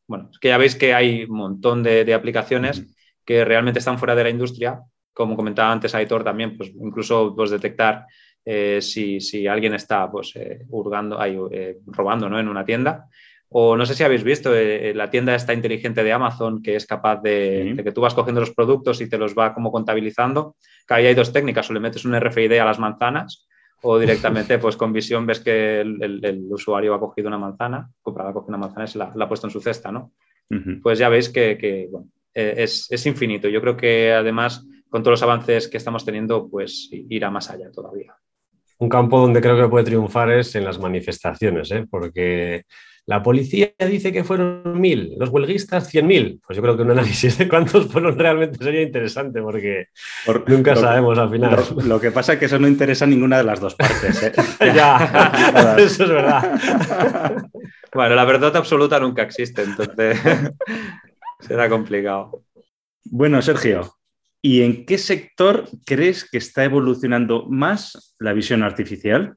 bueno, es que ya veis que hay un montón de, aplicaciones que realmente están fuera de la industria. Como comentaba antes Aitor también, pues incluso pues, detectar si, si, alguien está pues, hurgando, robando ¿no? en una tienda. O no sé si habéis visto eh, eh, la tienda esta inteligente de Amazon que es capaz de, que tú vas cogiendo los productos y te los va como contabilizando. Que ahí hay dos técnicas, o le metes un RFID a las manzanas o directamente pues con visión ves que el, usuario ha cogido una manzana, comprado, ha cogido una manzana y se la, ha puesto en su cesta, ¿no? Pues ya veis que, eh, es, es, infinito. Yo creo que además con todos los avances que estamos teniendo pues irá más allá todavía. Un campo donde creo que puede triunfar es en las manifestaciones, ¿eh? porque la policía dice que fueron mil, los huelguistas cien mil. Pues yo creo que un análisis de cuántos fueron realmente sería interesante porque nunca sabemos al final. Lo, que pasa es que eso no interesa a ninguna de las dos partes. ¿eh? (laughs) ya, eso es verdad. (laughs) bueno, la verdad absoluta nunca existe, entonces (laughs) será complicado. Bueno, Sergio, ¿y en qué sector crees que está evolucionando más la visión artificial?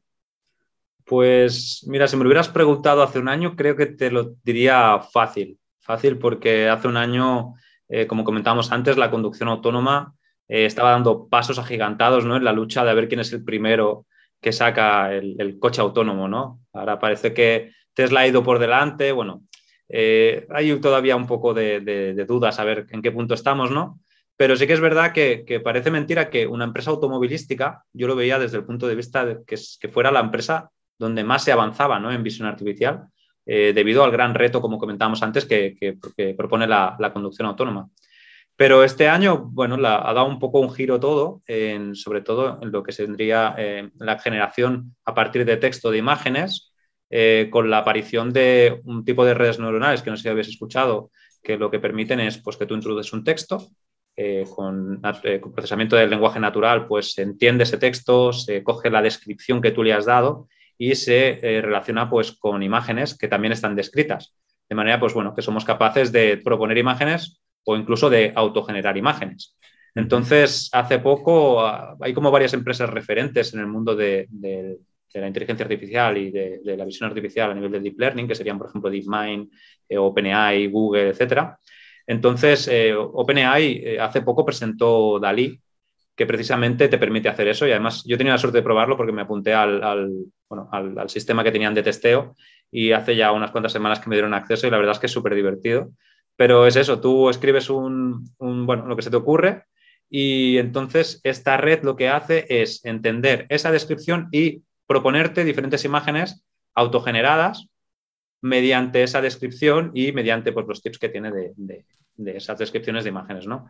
Pues mira, si me lo hubieras preguntado hace un año, creo que te lo diría fácil. Fácil porque hace un año, eh, como comentábamos antes, la conducción autónoma eh, estaba dando pasos agigantados ¿no? en la lucha de ver quién es el primero que saca el, coche autónomo. ¿no? Ahora parece que Tesla ha ido por delante. Bueno, eh, hay todavía un poco de, dudas a ver en qué punto estamos, ¿no? Pero sí que es verdad que, parece mentira que una empresa automovilística, yo lo veía desde el punto de vista de que, que fuera la empresa donde más se avanzaba ¿no? en visión artificial, eh, debido al gran reto, como comentábamos antes, que, propone la, conducción autónoma. Pero este año, bueno, ha dado un poco un giro todo, sobre todo en lo que tendría eh, la generación a partir de texto de imágenes, eh, con la aparición de un tipo de redes neuronales que no sé si habéis escuchado, que lo que permiten es pues, que tú introduces un texto, con, con, procesamiento del lenguaje natural, pues se entiende ese texto, se coge la descripción que tú le has dado y se eh, relaciona pues, con imágenes que también están descritas. De manera pues, bueno, que somos capaces de proponer imágenes o incluso de autogenerar imágenes. Entonces, hace poco ah, hay como varias empresas referentes en el mundo de, la inteligencia artificial y de, la visión artificial a nivel de deep learning, que serían, por ejemplo, DeepMind, eh, OpenAI, Google, etc. Entonces, eh, OpenAI hace poco presentó Dalí, que precisamente te permite hacer eso. Y además yo tenía la suerte de probarlo porque me apunté al, al, sistema que tenían de testeo y hace ya unas cuantas semanas que me dieron acceso y la verdad es que es súper divertido. Pero es eso, tú escribes un, bueno, lo que se te ocurre Y entonces esta red lo que hace es entender esa descripción y proponerte diferentes imágenes autogeneradas mediante esa descripción y mediante pues, los tips que tiene de, esas descripciones de imágenes. ¿no?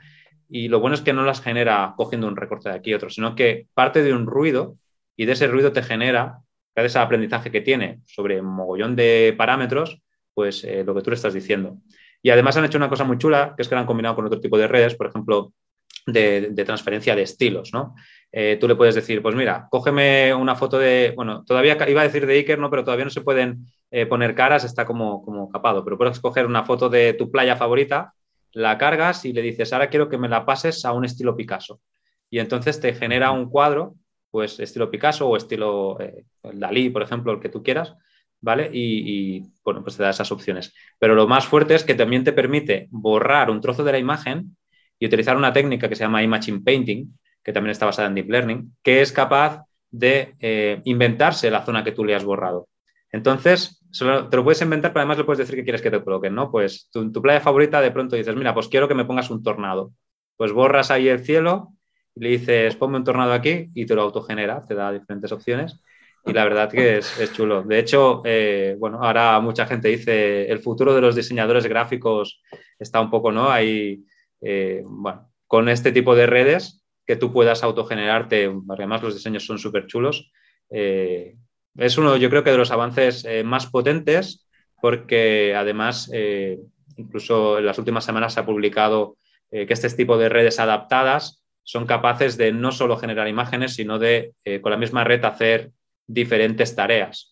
Y lo bueno es que no las genera cogiendo un recorte de aquí y otro, sino que parte de un ruido y de ese ruido te genera, gracias aprendizaje que tiene sobre un mogollón de parámetros, pues eh, lo que tú le estás diciendo. Y además han hecho una cosa muy chula, que es que la han combinado con otro tipo de redes, por ejemplo, de, transferencia de estilos, ¿no? Eh, tú le puedes decir, pues mira, cógeme una foto de, bueno, todavía iba a decir de Iker, ¿no? Pero todavía no se pueden eh, poner caras, está como, como capado, pero puedes coger una foto de tu playa favorita, la cargas y le dices, ahora quiero que me la pases a un estilo Picasso. Y entonces te genera un cuadro, pues estilo Picasso o estilo eh, Dalí, por ejemplo, el que tú quieras, ¿vale? Y, bueno, pues te da esas opciones. Pero lo más fuerte es que también te permite borrar un trozo de la imagen y utilizar una técnica que se llama Imaging Painting, que también está basada en Deep Learning, que es capaz de eh, inventarse la zona que tú le has borrado. Entonces, te lo puedes inventar, pero además le puedes decir que quieres que te coloquen, ¿no? Pues tu, tu, playa favorita de pronto dices, mira, pues quiero que me pongas un tornado. Pues borras ahí el cielo le dices, ponme un tornado aquí y te lo autogenera, te da diferentes opciones. Y la verdad que es, chulo. De hecho, eh, bueno, ahora mucha gente dice, el futuro de los diseñadores gráficos está un poco, ¿no? Ahí eh, bueno, con este tipo de redes que tú puedas autogenerarte, además los diseños son súper chulos, eh, es uno, yo creo que de los avances eh, más potentes, porque además, incluso en las últimas semanas se ha publicado que este tipo de redes adaptadas son capaces de no solo generar imágenes, sino de con la misma red hacer diferentes tareas.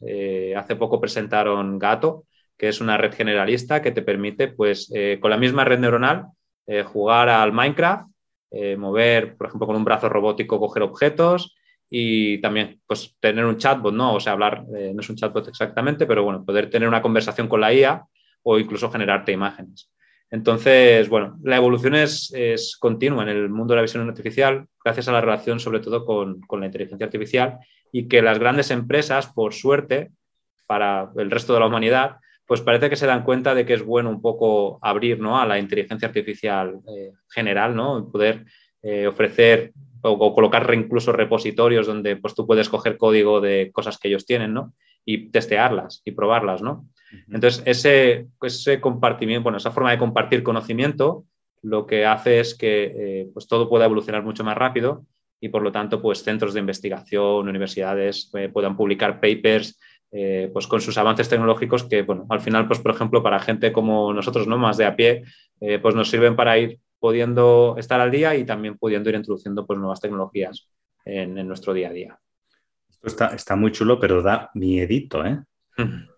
hace poco presentaron Gato, que es una red generalista que te permite, pues, con la misma red neuronal, eh, jugar al Minecraft, eh, mover, por ejemplo, con un brazo robótico, coger objetos y también pues, tener un chatbot, ¿no? O sea, hablar, eh, no es un chatbot exactamente, pero bueno, poder tener una conversación con la IA o incluso generarte imágenes. Entonces, bueno, la evolución es, es, continua en el mundo de la visión artificial, gracias a la relación sobre todo con, con, la inteligencia artificial y que las grandes empresas, por suerte, para el resto de la humanidad, pues parece que se dan cuenta de que es bueno un poco abrir ¿no? a la inteligencia artificial eh, general, ¿no? poder eh, ofrecer o, colocar incluso repositorios donde pues, tú puedes coger código de cosas que ellos tienen ¿no? y testearlas y probarlas. ¿no? Entonces, ese, ese compartimiento, bueno, esa forma de compartir conocimiento lo que hace es que eh, pues todo pueda evolucionar mucho más rápido y por lo tanto pues centros de investigación, universidades puedan publicar papers eh, pues con sus avances tecnológicos que, bueno, al final, pues por ejemplo, para gente como nosotros, ¿no? Más de a pie, eh, pues nos sirven para ir pudiendo estar al día y también pudiendo ir introduciendo pues nuevas tecnologías en, nuestro día a día. Esto está, está, muy chulo, pero da miedito, ¿eh? (laughs)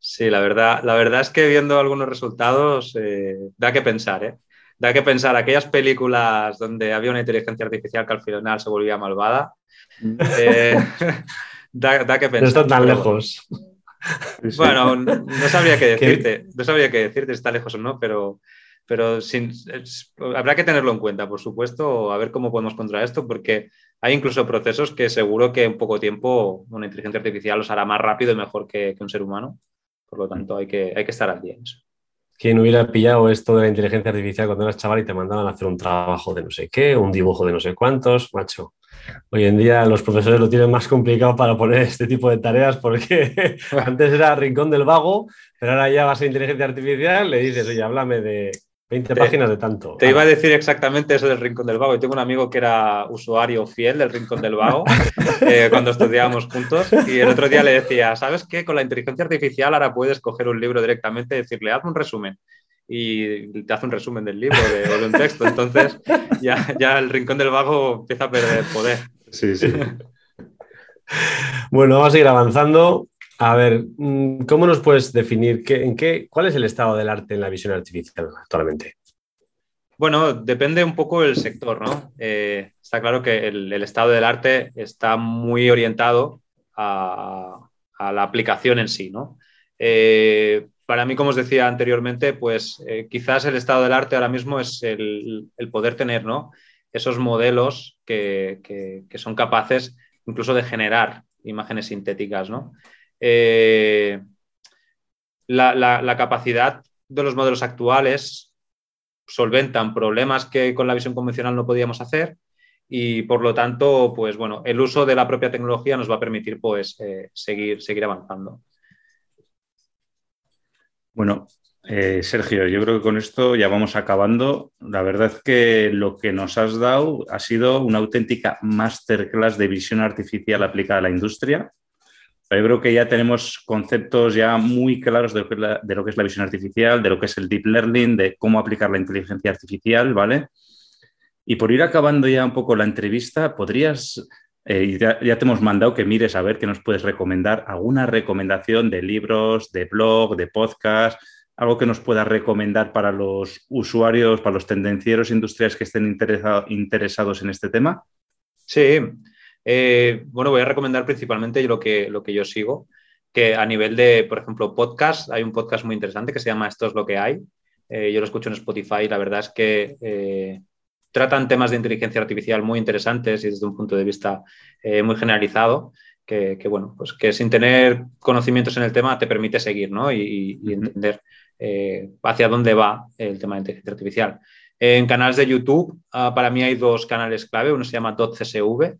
Sí, la verdad, la verdad es que viendo algunos resultados eh, da que pensar, ¿eh? Da que pensar aquellas películas donde había una inteligencia artificial que al final se volvía malvada. (laughs) (laughs) da, que pensar. No están tan lejos. Bueno, no sabría qué decirte, no sabría qué decirte si está lejos o no, pero, pero habrá que tenerlo en cuenta, por supuesto, a ver cómo podemos controlar esto, porque hay incluso procesos que seguro que en poco tiempo una inteligencia artificial los hará más rápido y mejor que, un ser humano. Por lo tanto, hay que, hay que estar al día en eso. ¿Quién hubiera pillado esto de la inteligencia artificial cuando eras chaval y te mandaban a hacer un trabajo de no sé qué, un dibujo de no sé cuántos? Macho, Hoy en día los profesores lo tienen más complicado para poner este tipo de tareas porque (laughs) antes era rincón del vago, pero ahora ya vas a inteligencia artificial, le dices, oye, háblame de 20 páginas de tanto. Te iba a decir exactamente eso del rincón del vago. Y tengo un amigo que era usuario fiel del rincón del vago (laughs) eh, cuando estudiábamos juntos y el otro día le decía, ¿sabes qué? Con la inteligencia artificial ahora puedes coger un libro directamente y decirle, haz un resumen y te hace un resumen del libro de, de un texto. Entonces ya, ya el rincón del vago empieza a perder poder. Sí, sí. bueno, vamos a ir avanzando. A ver, mm, ¿cómo nos puedes definir qué, en qué, cuál es el estado del arte en la visión artificial actualmente? Bueno, depende un poco del sector, ¿no? Eh, está claro que el, estado del arte está muy orientado a, la aplicación en sí, ¿no? Eh, para mí, como os decía anteriormente, pues eh, quizás el estado del arte ahora mismo es el, poder tener ¿no? esos modelos que, son capaces incluso de generar imágenes sintéticas. ¿no? Eh, la, capacidad de los modelos actuales solventan problemas que con la visión convencional no podíamos hacer y por lo tanto, pues bueno, el uso de la propia tecnología nos va a permitir pues eh, seguir, seguir avanzando. Bueno, eh, Sergio, yo creo que con esto ya vamos acabando. La verdad es que lo que nos has dado ha sido una auténtica masterclass de visión artificial aplicada a la industria. Yo creo que ya tenemos conceptos ya muy claros de lo, que es la, de lo que es la visión artificial, de lo que es el deep learning, de cómo aplicar la inteligencia artificial, ¿vale? Y por ir acabando ya un poco la entrevista, podrías, eh, ya, te hemos mandado que mires a ver qué nos puedes recomendar, alguna recomendación de libros, de blog, de podcast, algo que nos pueda recomendar para los usuarios, para los tendencieros industriales que estén interesados en este tema. Sí, eh, bueno, voy a recomendar principalmente lo que, lo que yo sigo, que a nivel de, por ejemplo, podcast, hay un podcast muy interesante que se llama Esto es lo que hay. Eh, yo lo escucho en Spotify y la verdad es que tratan temas de inteligencia artificial muy interesantes y desde un punto de vista eh, muy generalizado, que, bueno, pues que sin tener conocimientos en el tema te permite seguir ¿no? y, entender eh, hacia dónde va el tema de inteligencia artificial. En canales de YouTube, ah, para mí hay dos canales clave. Uno se llama .csv,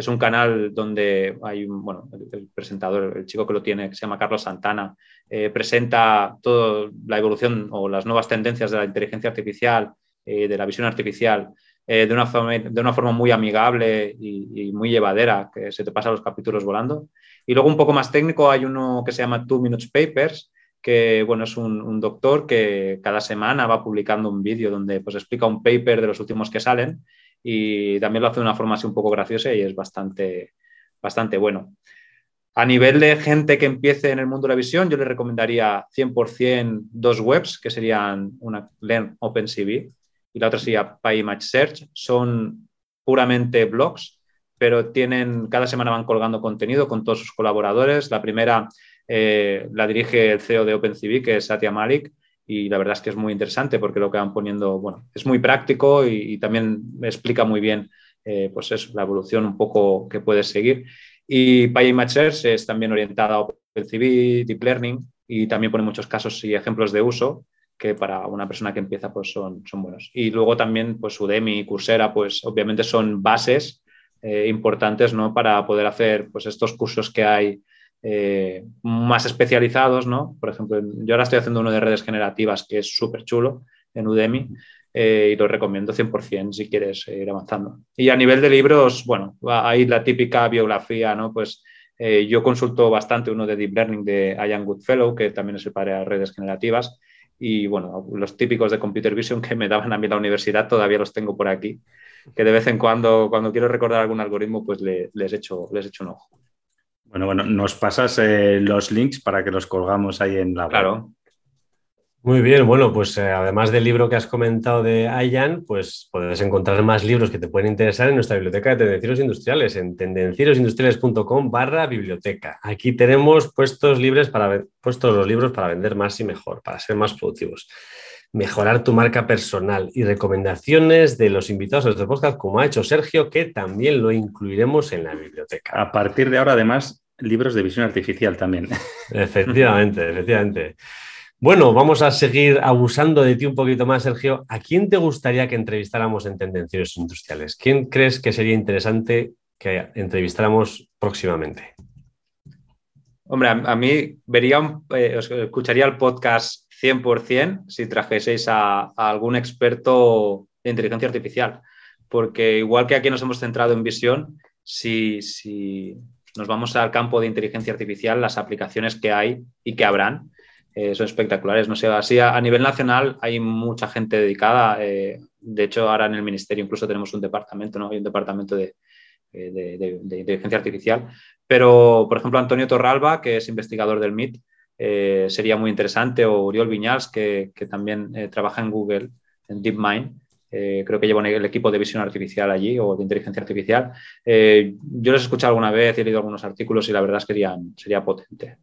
es un canal donde hay un, bueno, el, presentador, el chico que lo tiene, que se llama Carlos Santana, eh, presenta toda la evolución o las nuevas tendencias de la inteligencia artificial eh, de la visión artificial eh, de, una forma, de, una forma, muy amigable y, muy llevadera, que se te pasan los capítulos volando. Y luego un poco más técnico hay uno que se llama Two Minutes Papers, que bueno, es un, doctor que cada semana va publicando un vídeo donde pues, explica un paper de los últimos que salen y también lo hace de una forma así un poco graciosa y es bastante, bastante bueno. A nivel de gente que empiece en el mundo de la visión, yo le recomendaría 100% dos webs, que serían una Learn OpenCV, y la otra sería PyImage Search. Son puramente blogs, pero tienen, cada semana van colgando contenido con todos sus colaboradores. La primera eh, la dirige el CEO de OpenCV, que es Satya Malik, y la verdad es que es muy interesante porque lo que van poniendo, bueno, es muy práctico y, también explica muy bien, eh, pues eso, la evolución un poco que puedes seguir. Y Search es también orientada a OpenCV, Deep Learning, y también pone muchos casos y ejemplos de uso que para una persona que empieza pues son, son buenos. Y luego también pues Udemy y Coursera pues obviamente son bases eh, importantes ¿no? para poder hacer pues estos cursos que hay eh, más especializados, ¿no? Por ejemplo, yo ahora estoy haciendo uno de redes generativas que es súper chulo en Udemy eh, y lo recomiendo 100% si quieres ir avanzando. Y a nivel de libros, bueno, hay la típica biografía, ¿no? Pues yo consulto bastante uno de Deep Learning de Ian Goodfellow, que también es el padre de redes generativas, y bueno, los típicos de Computer Vision que me daban a mí la universidad todavía los tengo por aquí, que de vez en cuando, cuando quiero recordar algún algoritmo, pues les, echo, les echo un ojo. Bueno, bueno, nos pasas eh, los links para que los colgamos ahí en la web. Claro, muy bien, bueno, pues eh, además del libro que has comentado de Ayan, pues puedes encontrar más libros que te pueden interesar en nuestra biblioteca de tendencieros industriales, en tendencierosindustriales.com barra biblioteca. Aquí tenemos puestos, libres para, puestos los libros para vender más y mejor, para ser más productivos, mejorar tu marca personal y recomendaciones de los invitados a este podcast, como ha hecho Sergio, que también lo incluiremos en la biblioteca. A partir de ahora, además, libros de visión artificial también. (laughs) Efectivamente, efectivamente. Bueno, vamos a seguir abusando de ti un poquito más, Sergio. ¿A quién te gustaría que entrevistáramos en Tendencias Industriales? ¿Quién crees que sería interesante que entrevistáramos próximamente? Hombre, a, mí vería, eh, escucharía el podcast 100% si trajeseis a, algún experto de inteligencia artificial, porque igual que aquí nos hemos centrado en visión, si, si nos vamos al campo de inteligencia artificial, las aplicaciones que hay y que habrán, eh, son espectaculares. No sé, así a, nivel nacional hay mucha gente dedicada. Eh, de hecho, ahora en el ministerio incluso tenemos un departamento, ¿no? Hay un departamento de, eh, inteligencia artificial. Pero, por ejemplo, Antonio Torralba, que es investigador del MIT, sería muy interesante, o Uriol Viñals, que, también trabaja en Google, en DeepMind. creo que lleva el equipo de visión artificial allí o de inteligencia artificial. yo les he escuchado alguna vez he leído algunos artículos y la verdad es que sería, sería potente.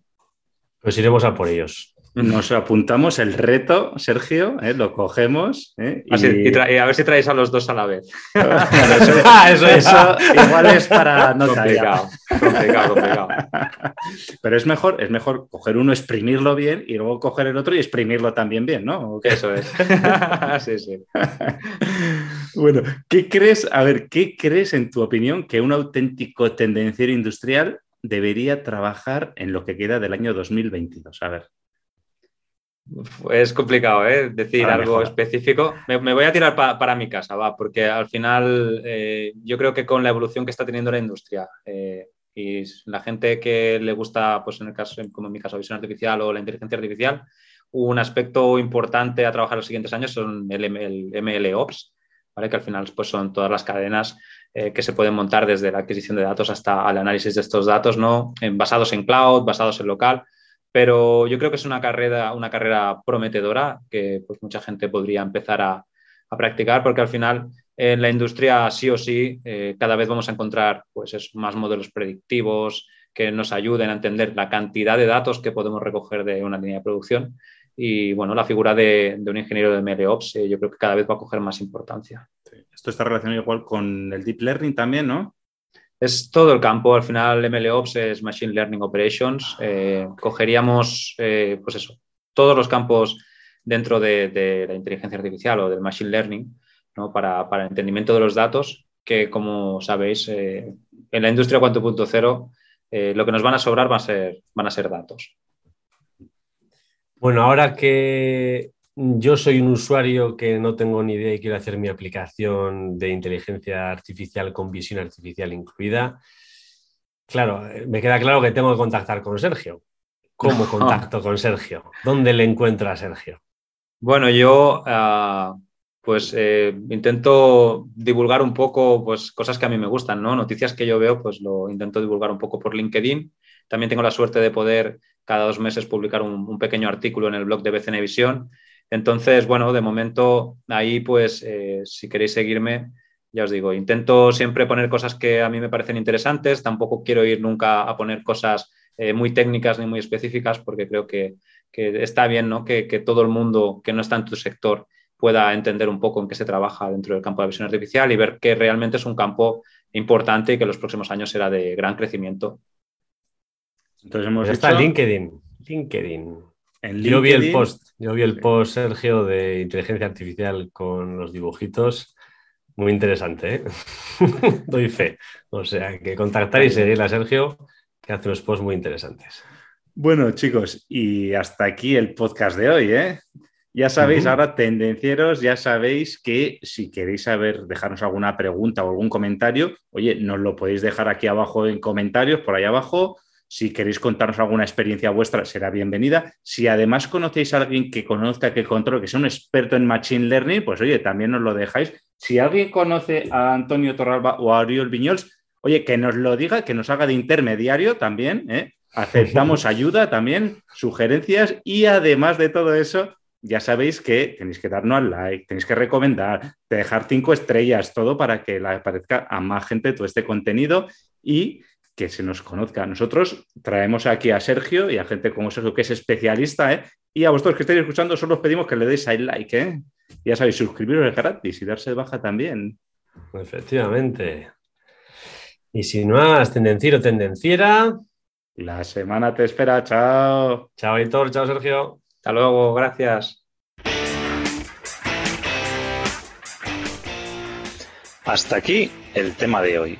Pues iremos a por ellos. Nos apuntamos el reto, Sergio, ¿eh? lo cogemos. ¿eh? Y... y a ver si traéis a los dos a la vez. (laughs) eso, eso, igual es para no complicado, complicado, complicado. Pero es mejor, es mejor coger uno, exprimirlo bien y luego coger el otro y exprimirlo también bien, ¿no? Eso es. (laughs) sí, sí. Bueno, ¿qué crees? A ver, ¿qué crees en tu opinión que un auténtico tendenciero industrial debería trabajar en lo que queda del año 2022? A ver. Es complicado, ¿eh? Decir algo específico. Me, voy a tirar para mi casa, va, porque al final eh, yo creo que con la evolución que está teniendo la industria eh, y la gente que le gusta, pues en el caso, como en mi caso, visión artificial o la inteligencia artificial, un aspecto importante a trabajar los siguientes años son el, el MLOps, ¿vale? que al final pues, son todas las cadenas eh, que se pueden montar desde la adquisición de datos hasta el análisis de estos datos, ¿no? basados en cloud, basados en local pero yo creo que es una carrera, prometedora que pues, mucha gente podría empezar a, practicar porque al final en la industria sí o sí eh, cada vez vamos a encontrar pues, más modelos predictivos que nos ayuden a entender la cantidad de datos que podemos recoger de una línea de producción y bueno, la figura de, un ingeniero de MLOps eh, yo creo que cada vez va a coger más importancia. Esto está relacionado igual con el deep learning también, ¿no? Es todo el campo, al final MLOps es Machine Learning Operations. Eh, cogeríamos, eh, pues eso, todos los campos dentro de, la inteligencia artificial o del Machine Learning ¿no? para, para, el entendimiento de los datos, que como sabéis, eh, en la industria 4.0 lo que nos van a sobrar va a ser, van a ser datos. Bueno, ahora que yo soy un usuario que no tengo ni idea y quiero hacer mi aplicación de inteligencia artificial con visión artificial incluida. Claro, eh, me queda claro que tengo que contactar con Sergio. ¿Cómo (laughs) contacto con Sergio? ¿Dónde le encuentra a Sergio? Bueno, yo ah, pues eh, intento divulgar un poco pues, cosas que a mí me gustan, ¿no? Noticias que yo veo, pues lo intento divulgar un poco por LinkedIn. También tengo la suerte de poder cada dos meses publicar un, un pequeño artículo en el blog de BCN Visión entonces, bueno, de momento ahí, pues, eh, si queréis seguirme, ya os digo, intento siempre poner cosas que a mí me parecen interesantes, tampoco quiero ir nunca a poner cosas eh, muy técnicas ni muy específicas, porque creo que, está bien ¿no? que, todo el mundo que no está en tu sector pueda entender un poco en qué se trabaja dentro del campo de la visión artificial y ver que realmente es un campo importante y que en los próximos años será de gran crecimiento. Entonces hemos está LinkedIn. LinkedIn. Yo vi el post, yo vi el post, Sergio, de inteligencia artificial con los dibujitos. Muy interesante, ¿eh? (laughs) Doy fe. O sea, que contactar y seguir a Sergio, que hace unos posts muy interesantes. Bueno, chicos, y hasta aquí el podcast de hoy, ¿eh? Ya sabéis, ahora tendencieros, ya sabéis que si queréis saber, dejarnos alguna pregunta o algún comentario, oye, nos lo podéis dejar aquí abajo en comentarios, por ahí abajo, si queréis contarnos alguna experiencia vuestra, será bienvenida. Si además conocéis a alguien que conozca, que controle, que sea un experto en Machine Learning, pues oye, también nos lo dejáis. Si alguien conoce a Antonio Torralba o a Ariel Viñols, oye, que nos lo diga, que nos haga de intermediario también. ¿eh? Aceptamos (laughs) ayuda también, sugerencias y además de todo eso, ya sabéis que tenéis que darnos al like, tenéis que recomendar, dejar cinco estrellas, todo para que le aparezca a más gente todo este contenido y que se nos conozca. Nosotros traemos aquí a Sergio y a gente como Sergio que es especialista, ¿eh? y a vosotros que estáis escuchando solo os pedimos que le deis al like. ¿eh? Ya sabéis, suscribiros es gratis y darse de baja también. Efectivamente. Y si no has tendenciero tendenciera. La semana te espera. Chao. Chao, Héctor. Chao, Sergio. Hasta luego. Gracias. Hasta aquí el tema de hoy.